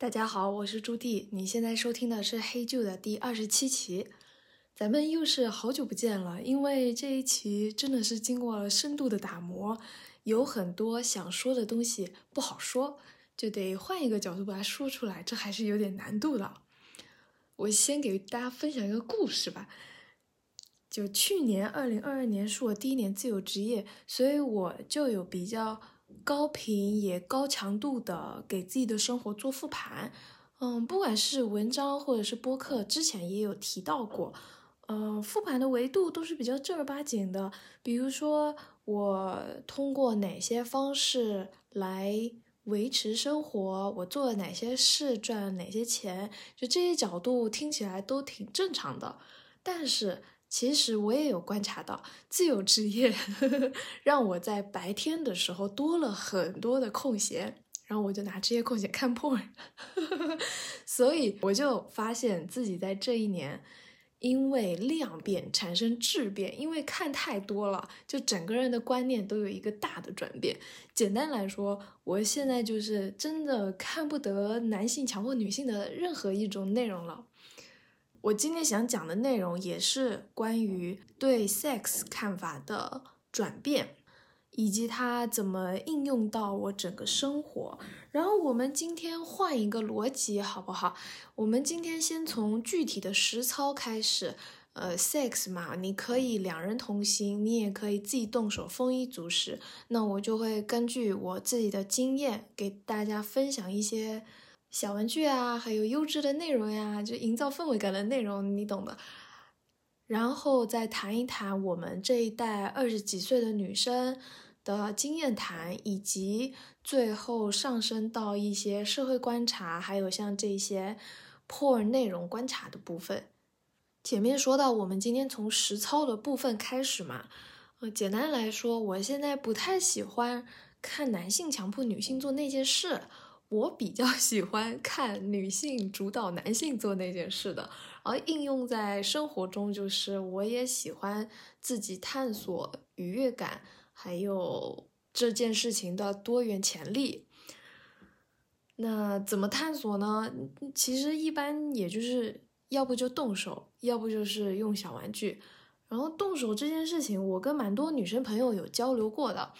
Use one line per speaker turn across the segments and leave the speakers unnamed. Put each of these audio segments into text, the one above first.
大家好，我是朱棣。你现在收听的是《黑旧》的第二十七期，咱们又是好久不见了。因为这一期真的是经过了深度的打磨，有很多想说的东西不好说，就得换一个角度把它说出来，这还是有点难度的。我先给大家分享一个故事吧。就去年二零二二年是我第一年自由职业，所以我就有比较。高频也高强度的给自己的生活做复盘，嗯，不管是文章或者是播客，之前也有提到过，嗯，复盘的维度都是比较正儿八经的，比如说我通过哪些方式来维持生活，我做了哪些事赚了哪些钱，就这些角度听起来都挺正常的，但是。其实我也有观察到，自由职业呵 呵让我在白天的时候多了很多的空闲，然后我就拿这些空闲看破呵呵，所以我就发现自己在这一年，因为量变产生质变，因为看太多了，就整个人的观念都有一个大的转变。简单来说，我现在就是真的看不得男性强迫女性的任何一种内容了。我今天想讲的内容也是关于对 sex 看法的转变，以及它怎么应用到我整个生活。然后我们今天换一个逻辑，好不好？我们今天先从具体的实操开始。呃，sex 嘛，你可以两人同行，你也可以自己动手，丰衣足食。那我就会根据我自己的经验，给大家分享一些。小玩具啊，还有优质的内容呀，就营造氛围感的内容，你懂的。然后再谈一谈我们这一代二十几岁的女生的经验谈，以及最后上升到一些社会观察，还有像这些 porn 内容观察的部分。前面说到，我们今天从实操的部分开始嘛。呃，简单来说，我现在不太喜欢看男性强迫女性做那件事。我比较 喜欢看女性主导男性做那件事的，而应用在生活中，就是我也喜欢自己探索愉悦感，还有这件事情的多元潜力。那怎么探索呢？其实一般也就是要不就动手，要不就是用小玩具。然后动手这件事情，我跟蛮多女生朋友有交流过的。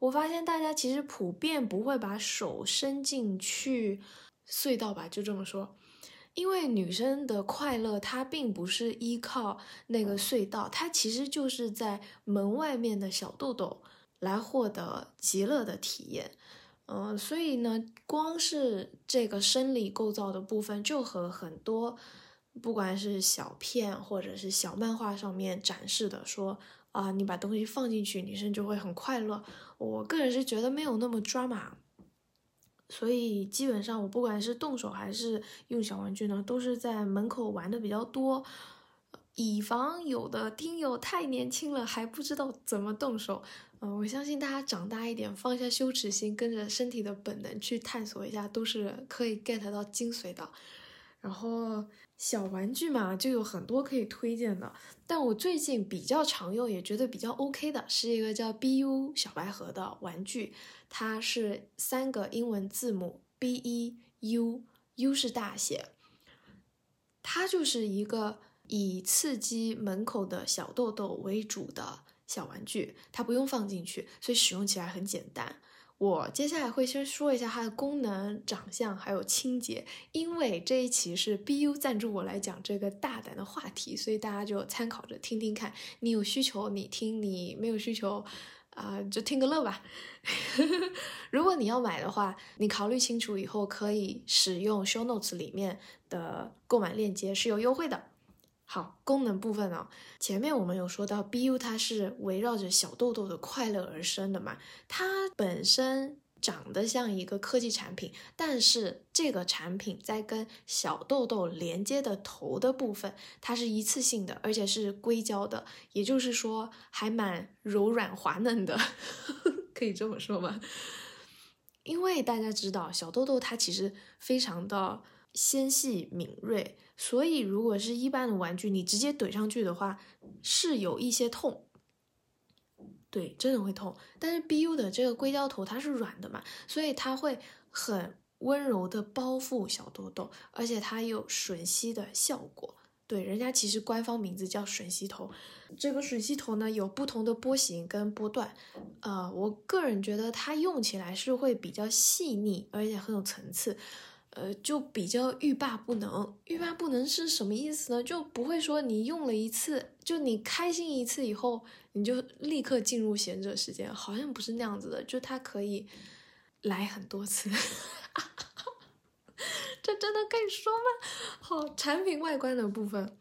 我发现大家其实普遍不会把手伸进去隧道吧，就这么说，因为女生的快乐她并不是依靠那个隧道，她其实就是在门外面的小豆豆来获得极乐的体验。嗯，所以呢，光是这个生理构造的部分，就和很多不管是小片或者是小漫画上面展示的说。啊，你把东西放进去，女生就会很快乐。我个人是觉得没有那么抓马，所以基本上我不管是动手还是用小玩具呢，都是在门口玩的比较多，以防有的听友太年轻了还不知道怎么动手。嗯，我相信大家长大一点，放下羞耻心，跟着身体的本能去探索一下，都是可以 get 到精髓的。然后小玩具嘛，就有很多可以推荐的。但我最近比较常用，也觉得比较 OK 的，是一个叫 BU 小白盒的玩具。它是三个英文字母 B E U，U 是大写。它就是一个以刺激门口的小豆豆为主的小玩具，它不用放进去，所以使用起来很简单。我接下来会先说一下它的功能、长相还有清洁，因为这一期是 BU 赞助我来讲这个大胆的话题，所以大家就参考着听听看。你有需求你听，你没有需求，啊就听个乐吧。如果你要买的话，你考虑清楚以后可以使用 Show Notes 里面的购买链接是有优惠的。好，功能部分呢，前面我们有说到，BU 它是围绕着小豆豆的快乐而生的嘛，它本身长得像一个科技产品，但是这个产品在跟小豆豆连接的头的部分，它是一次性的，而且是硅胶的，也就是说还蛮柔软滑嫩的，可以这么说吗？因为大家知道，小豆豆它其实非常的。纤细敏锐，所以如果是一般的玩具，你直接怼上去的话，是有一些痛。对，真的会痛。但是 BU 的这个硅胶头它是软的嘛，所以它会很温柔的包覆小痘痘，而且它有吮吸的效果。对，人家其实官方名字叫吮吸头。这个吮吸头呢有不同的波形跟波段，呃，我个人觉得它用起来是会比较细腻，而且很有层次，呃，就比较欲罢不能。欲罢不能是什么意思呢？就不会说你用了一次，就你开心一次以后，你就立刻进入闲者时间，好像不是那样子的。就它可以来很多次。这真的可以说吗？好，产品外观的部分，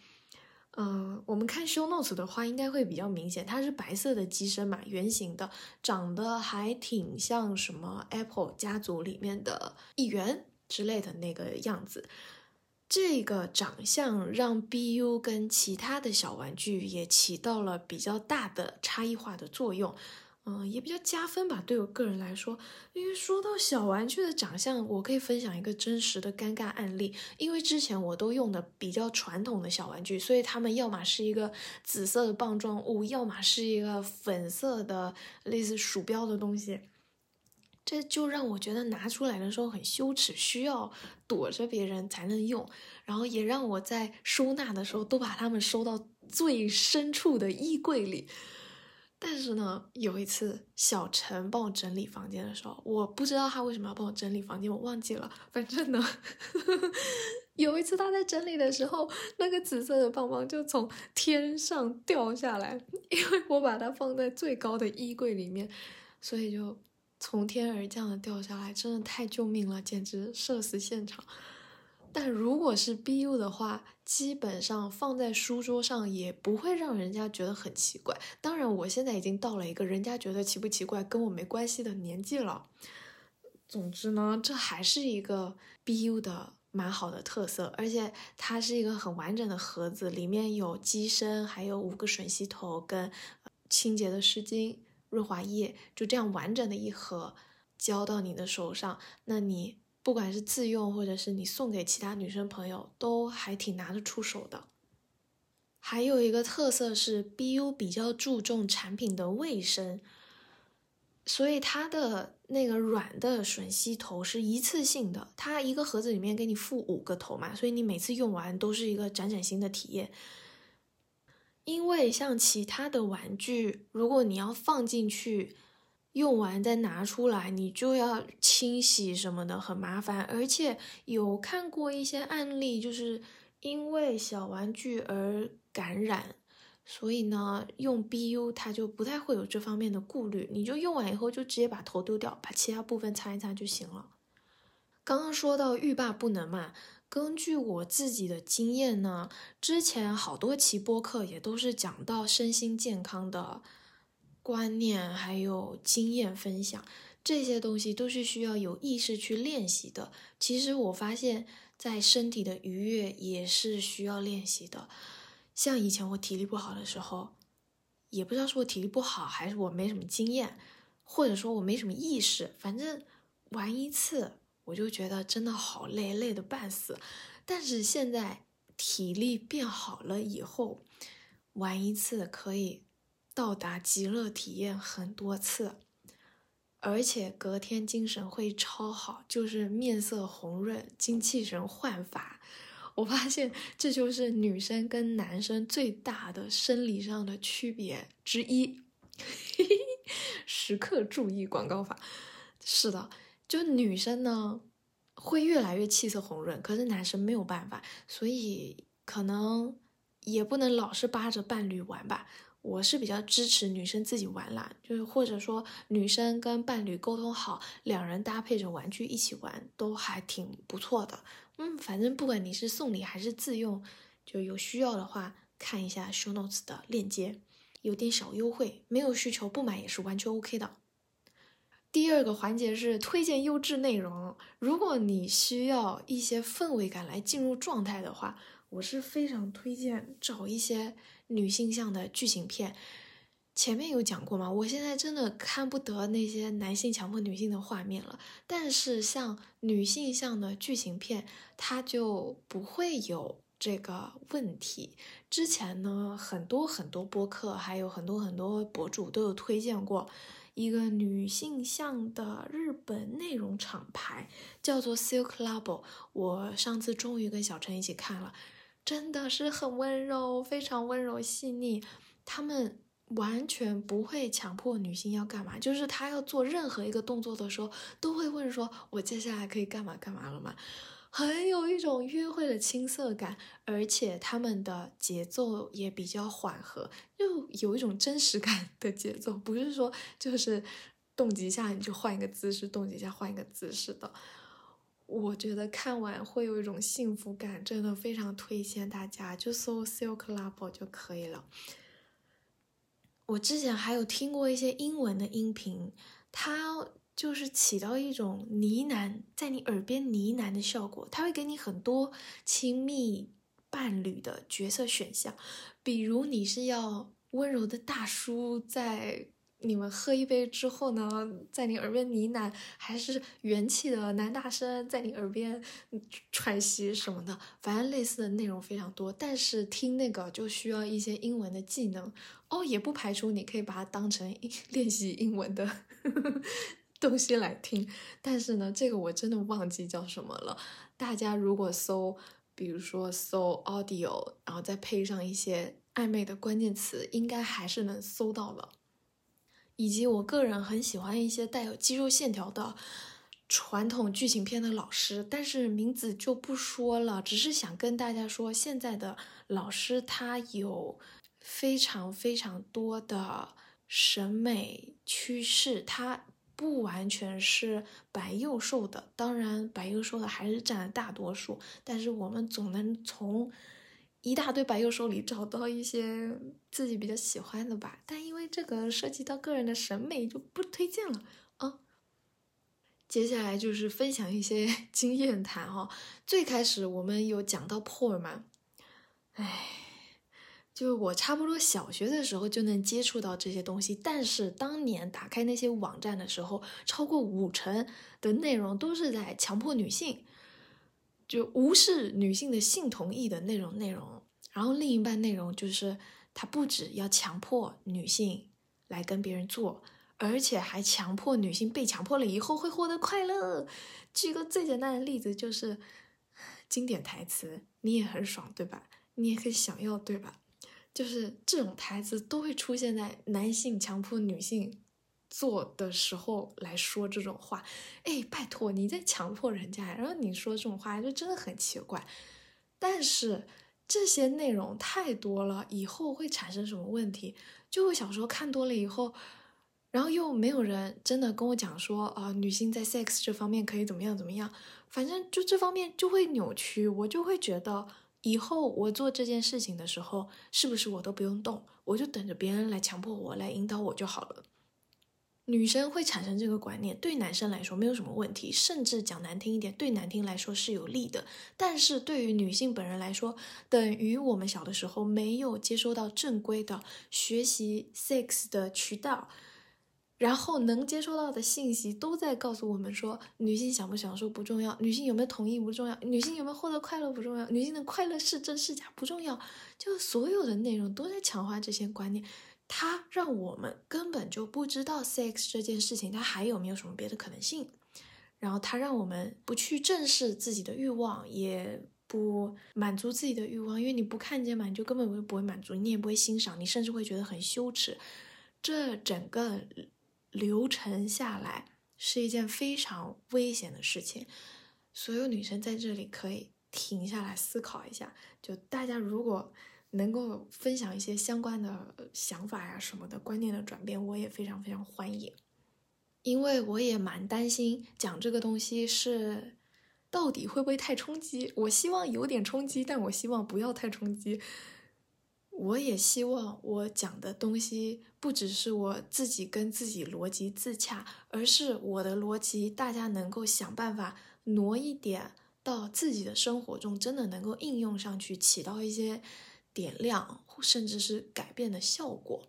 嗯，我们看 show notes 的话，应该会比较明显。它是白色的机身嘛，圆形的，长得还挺像什么 Apple 家族里面的一员之类的那个样子。这个长相让 BU 跟其他的小玩具也起到了比较大的差异化的作用。嗯，也比较加分吧，对我个人来说。因为说到小玩具的长相，我可以分享一个真实的尴尬案例。因为之前我都用的比较传统的小玩具，所以他们要么是一个紫色的棒状物，要么是一个粉色的类似鼠标的东西。这就让我觉得拿出来的时候很羞耻，需要躲着别人才能用。然后也让我在收纳的时候都把它们收到最深处的衣柜里。但是呢，有一次小陈帮我整理房间的时候，我不知道他为什么要帮我整理房间，我忘记了。反正呢，有一次他在整理的时候，那个紫色的棒棒就从天上掉下来，因为我把它放在最高的衣柜里面，所以就从天而降的掉下来，真的太救命了，简直社死现场。但如果是 BU 的话，基本上放在书桌上也不会让人家觉得很奇怪。当然，我现在已经到了一个人家觉得奇不奇怪跟我没关系的年纪了。总之呢，这还是一个 BU 的蛮好的特色，而且它是一个很完整的盒子，里面有机身，还有五个吮吸头跟清洁的湿巾、润滑液，就这样完整的一盒交到你的手上，那你。不管是自用，或者是你送给其他女生朋友，都还挺拿得出手的。还有一个特色是，BU 比较注重产品的卫生，所以它的那个软的吮吸头是一次性的，它一个盒子里面给你附五个头嘛，所以你每次用完都是一个崭崭新的体验。因为像其他的玩具，如果你要放进去。用完再拿出来，你就要清洗什么的，很麻烦。而且有看过一些案例，就是因为小玩具而感染，所以呢，用 BU 它就不太会有这方面的顾虑。你就用完以后就直接把头丢掉，把其他部分擦一擦就行了。刚刚说到欲罢不能嘛，根据我自己的经验呢，之前好多期播客也都是讲到身心健康的。观念还有经验分享，这些东西都是需要有意识去练习的。其实我发现，在身体的愉悦也是需要练习的。像以前我体力不好的时候，也不知道是我体力不好，还是我没什么经验，或者说我没什么意识，反正玩一次我就觉得真的好累，累的半死。但是现在体力变好了以后，玩一次可以。到达极乐体验很多次，而且隔天精神会超好，就是面色红润、精气神焕发。我发现这就是女生跟男生最大的生理上的区别之一。时刻注意广告法。是的，就女生呢会越来越气色红润，可是男生没有办法，所以可能也不能老是扒着伴侣玩吧。我是比较支持女生自己玩啦，就是或者说女生跟伴侣沟通好，两人搭配着玩具一起玩，都还挺不错的。嗯，反正不管你是送礼还是自用，就有需要的话看一下 show notes 的链接，有点小优惠。没有需求不买也是完全 OK 的。第二个环节是推荐优质内容，如果你需要一些氛围感来进入状态的话，我是非常推荐找一些。女性向的剧情片，前面有讲过吗？我现在真的看不得那些男性强迫女性的画面了。但是像女性向的剧情片，它就不会有这个问题。之前呢，很多很多播客，还有很多很多博主都有推荐过一个女性向的日本内容厂牌，叫做 Silk Labo。我上次终于跟小陈一起看了，真的是很温柔，非常温柔细腻。他们完全不会强迫女性要干嘛，就是他要做任何一个动作的时候，都会问说：“我接下来可以干嘛干嘛了吗？”很有一种约会的青涩感，而且他们的节奏也比较缓和，又有一种真实感的节奏，不是说就是动几下你就换一个姿势，动几下换一个姿势的。我觉得看完会有一种幸福感，真的非常推荐大家，就搜 Silk Labo 就可以了。我之前还有听过一些英文的音频，它。就是起到一种呢喃，在你耳边呢喃的效果，它会给你很多亲密伴侣的角色选项，比如你是要温柔的大叔，在你们喝一杯之后呢，在你耳边呢喃，还是元气的男大生在你耳边喘息什么的，反正类似的内容非常多。但是听那个就需要一些英文的技能哦，也不排除你可以把它当成 练习英文的。呵呵东西来听，但是呢，这个我真的忘记叫什么了。大家如果搜，比如说搜 audio，然后再配上一些暧昧的关键词，应该还是能搜到的。以及我个人很喜欢一些带有肌肉线条的传统剧情片的老师，但是名字就不说了，只是想跟大家说，现在的老师他有非常非常多的审美趋势，他。不完全是白幼瘦的，当然白幼瘦的还是占了大多数，但是我们总能从一大堆白幼瘦里找到一些自己比较喜欢的吧。但因为这个涉及到个人的审美，就不推荐了啊。接下来就是分享一些 经验谈哈。最开始我们有讲到 por 嘛，唉。就是我差不多小学的时候就能接触到这些东西，但是当年打开那些网站的时候，超过五成的内容都是在强迫女性，就无视女性的性同意的那种内容。然后另一半内容就是他不止要强迫女性来跟别人做，而且还强迫女性被强迫了以后会获得快乐。举个最简单的例子，就是 经典台词：“你也很爽，对吧？你也很想要，对吧？”就是这种台词都会出现在男性强迫女性做的时候来说这种话，哎，拜托你在强迫人家，然后你说这种话就真的很奇怪。但是这些内容太多了，以后会产生什么问题？就我小时候看多了以后，然后又没有人真的跟我讲说啊，女性在 sex 这方面可以怎么样怎么样，反正就这方面就会扭曲，我就会觉得。以后我做这件事情的时候，是不是我都不用动，我就等着别人来强迫我，来引导我就好了？女生会产生这个观念，对男生来说没有什么问题，甚至讲难听一点，对男听来说是有利的。但是对于女性本人来说，等于我们小的时候没有接收到正规的学习 sex 的渠道。然后能接收到的信息都在告诉我们说，女性享不享受不重要，女性有没有同意不重要，女性有没有获得快乐不重要，女性的快乐是真是假不重要，就所有的内容都在强化这些观念，它让我们根本就不知道 sex 这件事情它还有没有什么别的可能性，然后它让我们不去正视自己的欲望，也不满足自己的欲望，因为你不看见嘛，你就根本就不会满足，你也不会欣赏，你甚至会觉得很羞耻，这整个。流程下来是一件非常危险的事情，所有女生在这里可以停下来思考一下。就大家如果能够分享一些相关的想法呀什么的观念的转变，我也非常非常欢迎。因为我也蛮担心讲这个东西是到底会不会太冲击。我希望有点冲击，但我希望不要太冲击。我也希望我讲的东西不只是我自己跟自己逻辑自洽，而是我的逻辑大家能够想办法挪一点到自己的生活中，真的能够应用上去，起到一些点亮甚至是改变的效果。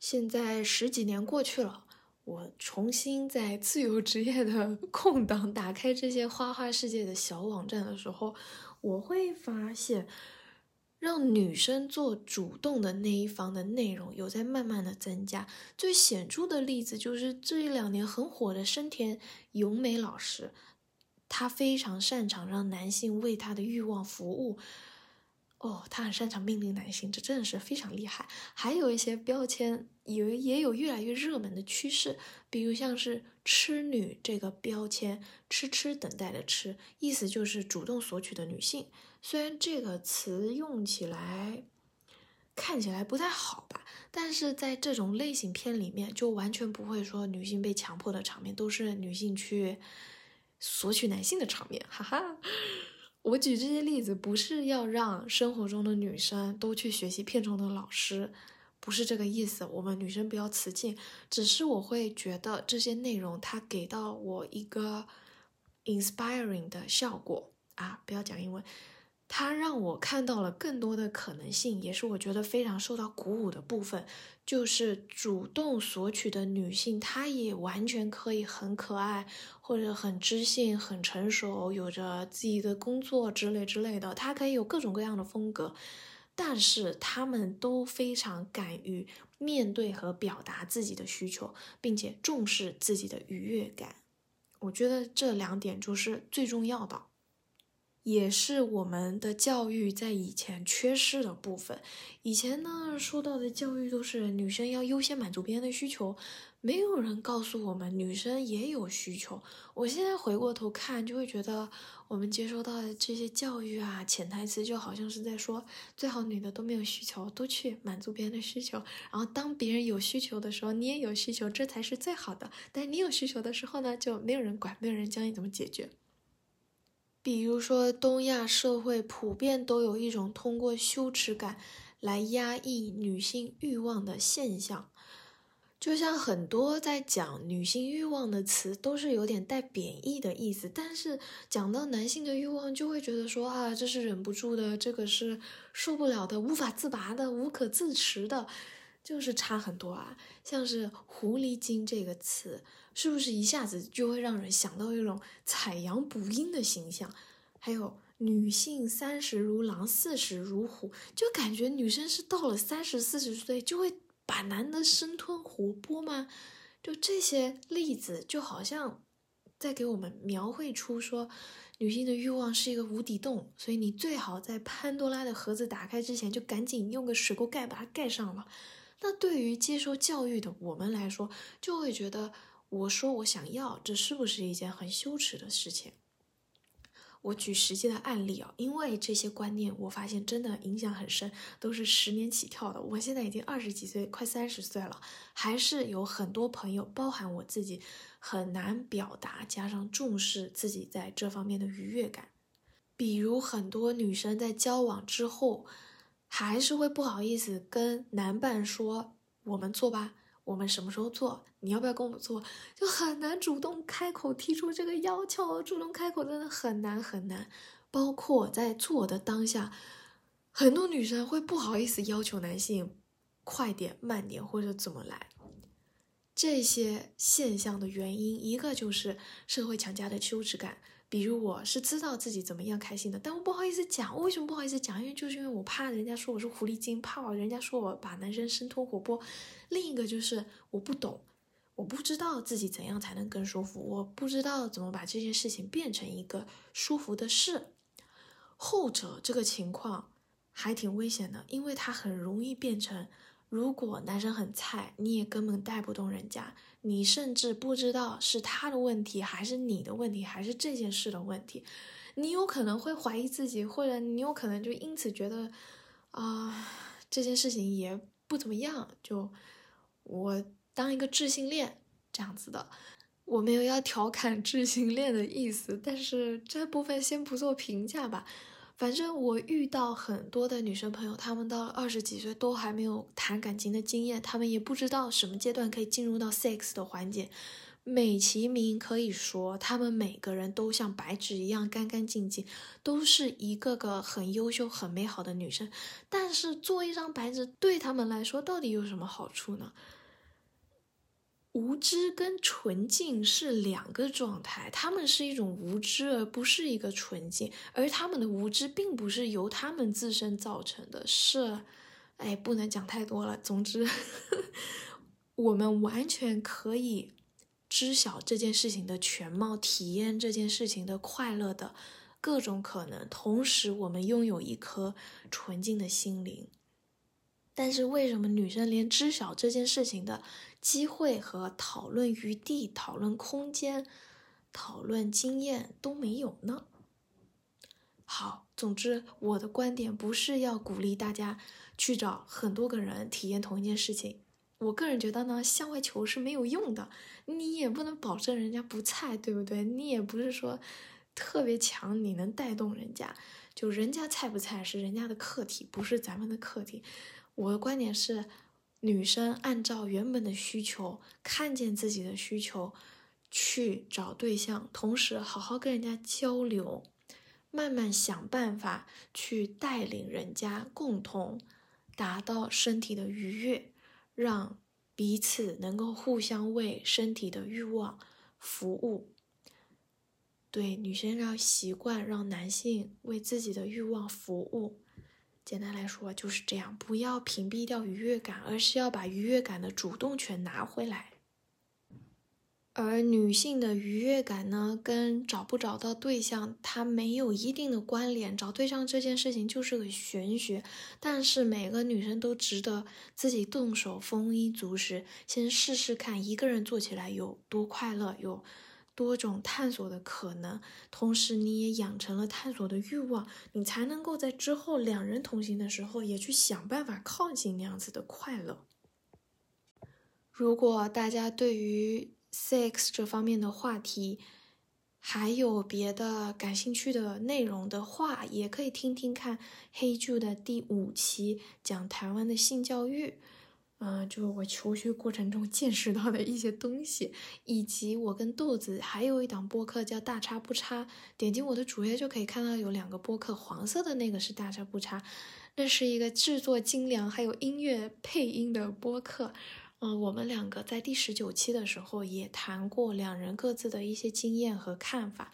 现在十几年过去了，我重新在自由职业的 空档打开这些花花世界的小网站的时候，我会发现。让女生做主动的那一方的内容有在慢慢的增加。最显著的例子就是这一两年很火的深田由美老师，她非常擅长让男性为她的欲望服务。哦，她很擅长命令男性，这真的是非常厉害。还有一些标签也也有越来越热门的趋势，比如像是“痴女”这个标签，“痴痴等待”的“痴”，意思就是主动索取的女性。虽然这个词用起来看起来不太好吧，但是在这种类型片里面，就完全不会说女性被强迫的场面，都是女性去索取男性的场面，哈哈。我举这些例子，不是要让生活中的女生都去学习片中的老师，不是这个意思。我们女生不要雌竞，只是我会觉得这些内容它给到我一个 inspiring 的效果啊，不要讲英文。它让我看到了更多的可能性，也是我觉得非常受到鼓舞的部分。就是主动索取的女性，她也完全可以很可爱，或者很知性、很成熟，有着自己的工作之类之类的。她可以有各种各样的风格，但是她们都非常敢于面对和表达自己的需求，并且重视自己的愉悦感。我觉得这两点就是最重要的。也是我们的教育在以前缺失的部分。以前呢，说到的教育都是女生要优先满足别人的需求，没有人告诉我们女生也有需求。我现在回过头看，就会觉得我们接收到的这些教育啊，潜台词就好像是在说，最好女的都没有需求，都去满足别人的需求。然后当别人有需求的时候，你也有需求，这才是最好的。但你有需求的时候呢，就没有人管，没有人教你怎么解决。比如说，东亚社会普遍都有一种通过羞耻感来压抑女性欲望的现象，就像很多在讲女性欲望的词都是有点带贬义的意思，但是讲到男性的欲望，就会觉得说啊，这是忍不住的，这个是受不了的，无法自拔的，无可自持的，就是差很多啊。像是“狐狸精”这个词。是不是一下子就会让人想到一种采阳补阴的形象？还有女性三十如狼，四十如虎，就感觉女生是到了三十四十岁就会把男的生吞活剥吗？就这些例子，就好像在给我们描绘出说，女性的欲望是一个无底洞，所以你最好在潘多拉的盒子打开之前，就赶紧用个水锅盖把它盖上了。那对于接受教育的我们来说，就会觉得。我说我想要，这是不是一件很羞耻的事情？我举实际的案例啊，因为这些观念，我发现真的影响很深，都是十年起跳的。我现在已经二十几岁，快三十岁了，还是有很多朋友，包含我自己，很难表达，加上重视自己在这方面的愉悦感。比如很多女生在交往之后，还是会不好意思跟男伴说：“我们做吧。”我们什么时候做？你要不要跟我们做？就很难主动开口提出这个要求，主动开口真的很难很难。包括在做的当下，很多女生会不好意思要求男性快点、慢点或者怎么来。这些现象的原因，一个就是社会强加的羞耻感。比如我是知道自己怎么样开心的，但我不好意思讲。我为什么不好意思讲？因为就是因为我怕人家说我是狐狸精，怕人家说我把男生生吞活剥。另一个就是我不懂，我不知道自己怎样才能更舒服，我不知道怎么把这件事情变成一个舒服的事。后者这个情况还挺危险的，因为它很容易变成。如果男生很菜，你也根本带不动人家，你甚至不知道是他的问题还是你的问题，还是这件事的问题，你有可能会怀疑自己，或者你有可能就因此觉得，啊，这件事情也不怎么样，就我当一个智性恋这样子的，我没有要调侃智性恋的意思，但是这部分先不做评价吧。反正我遇到很多的女生朋友，她们到了二十几岁都还没有谈感情的经验，她们也不知道什么阶段可以进入到 sex 的环节。美其名可以说，她们每个人都像白纸一样干干净净，都是一个个很优秀、很美好的女生。但是做一张白纸对她们来说到底有什么好处呢？无知跟纯净是两个状态，他们是一种无知，而不是一个纯净。而他们的无知并不是由他们自身造成的，是，哎，不能讲太多了。总之，我们完全可以知晓这件事情的全貌，体验这件事情的快乐的各种可能，同时我们拥有一颗纯净的心灵。但是为什么女生连知晓这件事情的机会和讨论余地、讨论空间、讨论经验都没有呢？好，总之我的观点不是要鼓励大家去找很多个人体验同一件事情。我个人觉得呢，向外求是没有用的，你也不能保证人家不菜，对不对？你也不是说特别强，你能带动人家，就人家菜不菜是人家的课题，不是咱们的课题。我的观点是，女生按照原本的需求，看见自己的需求，去找对象，同时好好跟人家交流，慢慢想办法去带领人家共同达到身体的愉悦，让彼此能够互相为身体的欲望服务。对，女生要习惯让男性为自己的欲望服务。简单来说就是这样，不要屏蔽掉愉悦感，而是要把愉悦感的主动权拿回来。而女性的愉悦感呢，跟找不找到对象，它没有一定的关联。找对象这件事情就是个玄学，但是每个女生都值得自己动手丰衣足食，先试试看一个人做起来有多快乐，有。多种探索的可能，同时你也养成了探索的欲望，你才能够在之后两人同行的时候，也去想办法靠近那样子的快乐。如果大家对于 sex 这方面的话题还有别的感兴趣的内容的话，也可以听听看黑剧的第五期讲台湾的性教育。嗯，就我求学过程中见识到的一些东西，以及我跟豆子还有一档播客叫大差不差，点击我的主页就可以看到有两个播客，黄色的那个是大差不差，那是一个制作精良还有音乐配音的播客。嗯，我们两个在第十九期的时候也谈过两人各自的一些经验和看法。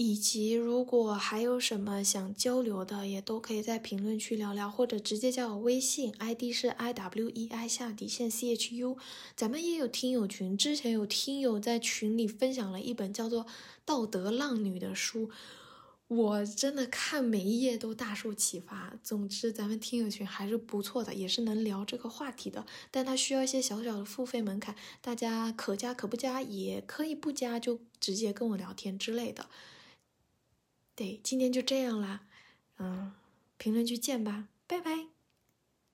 以及如果还有什么想交流的，也都可以在评论区聊聊，或者直接加我微信，ID 是 i w e i 下底线 c h u。咱们也有听友群，之前有听友在群里分享了一本叫做《道德浪女》的书，我真的看每一页都大受启发。总之，咱们听友群还是不错的，也是能聊这个话题的，但它需要一些小小的付费门槛，大家可加可不加，也可以不加就直接跟我聊天之类的。对，今天就这样啦，嗯，评论区见吧，拜拜。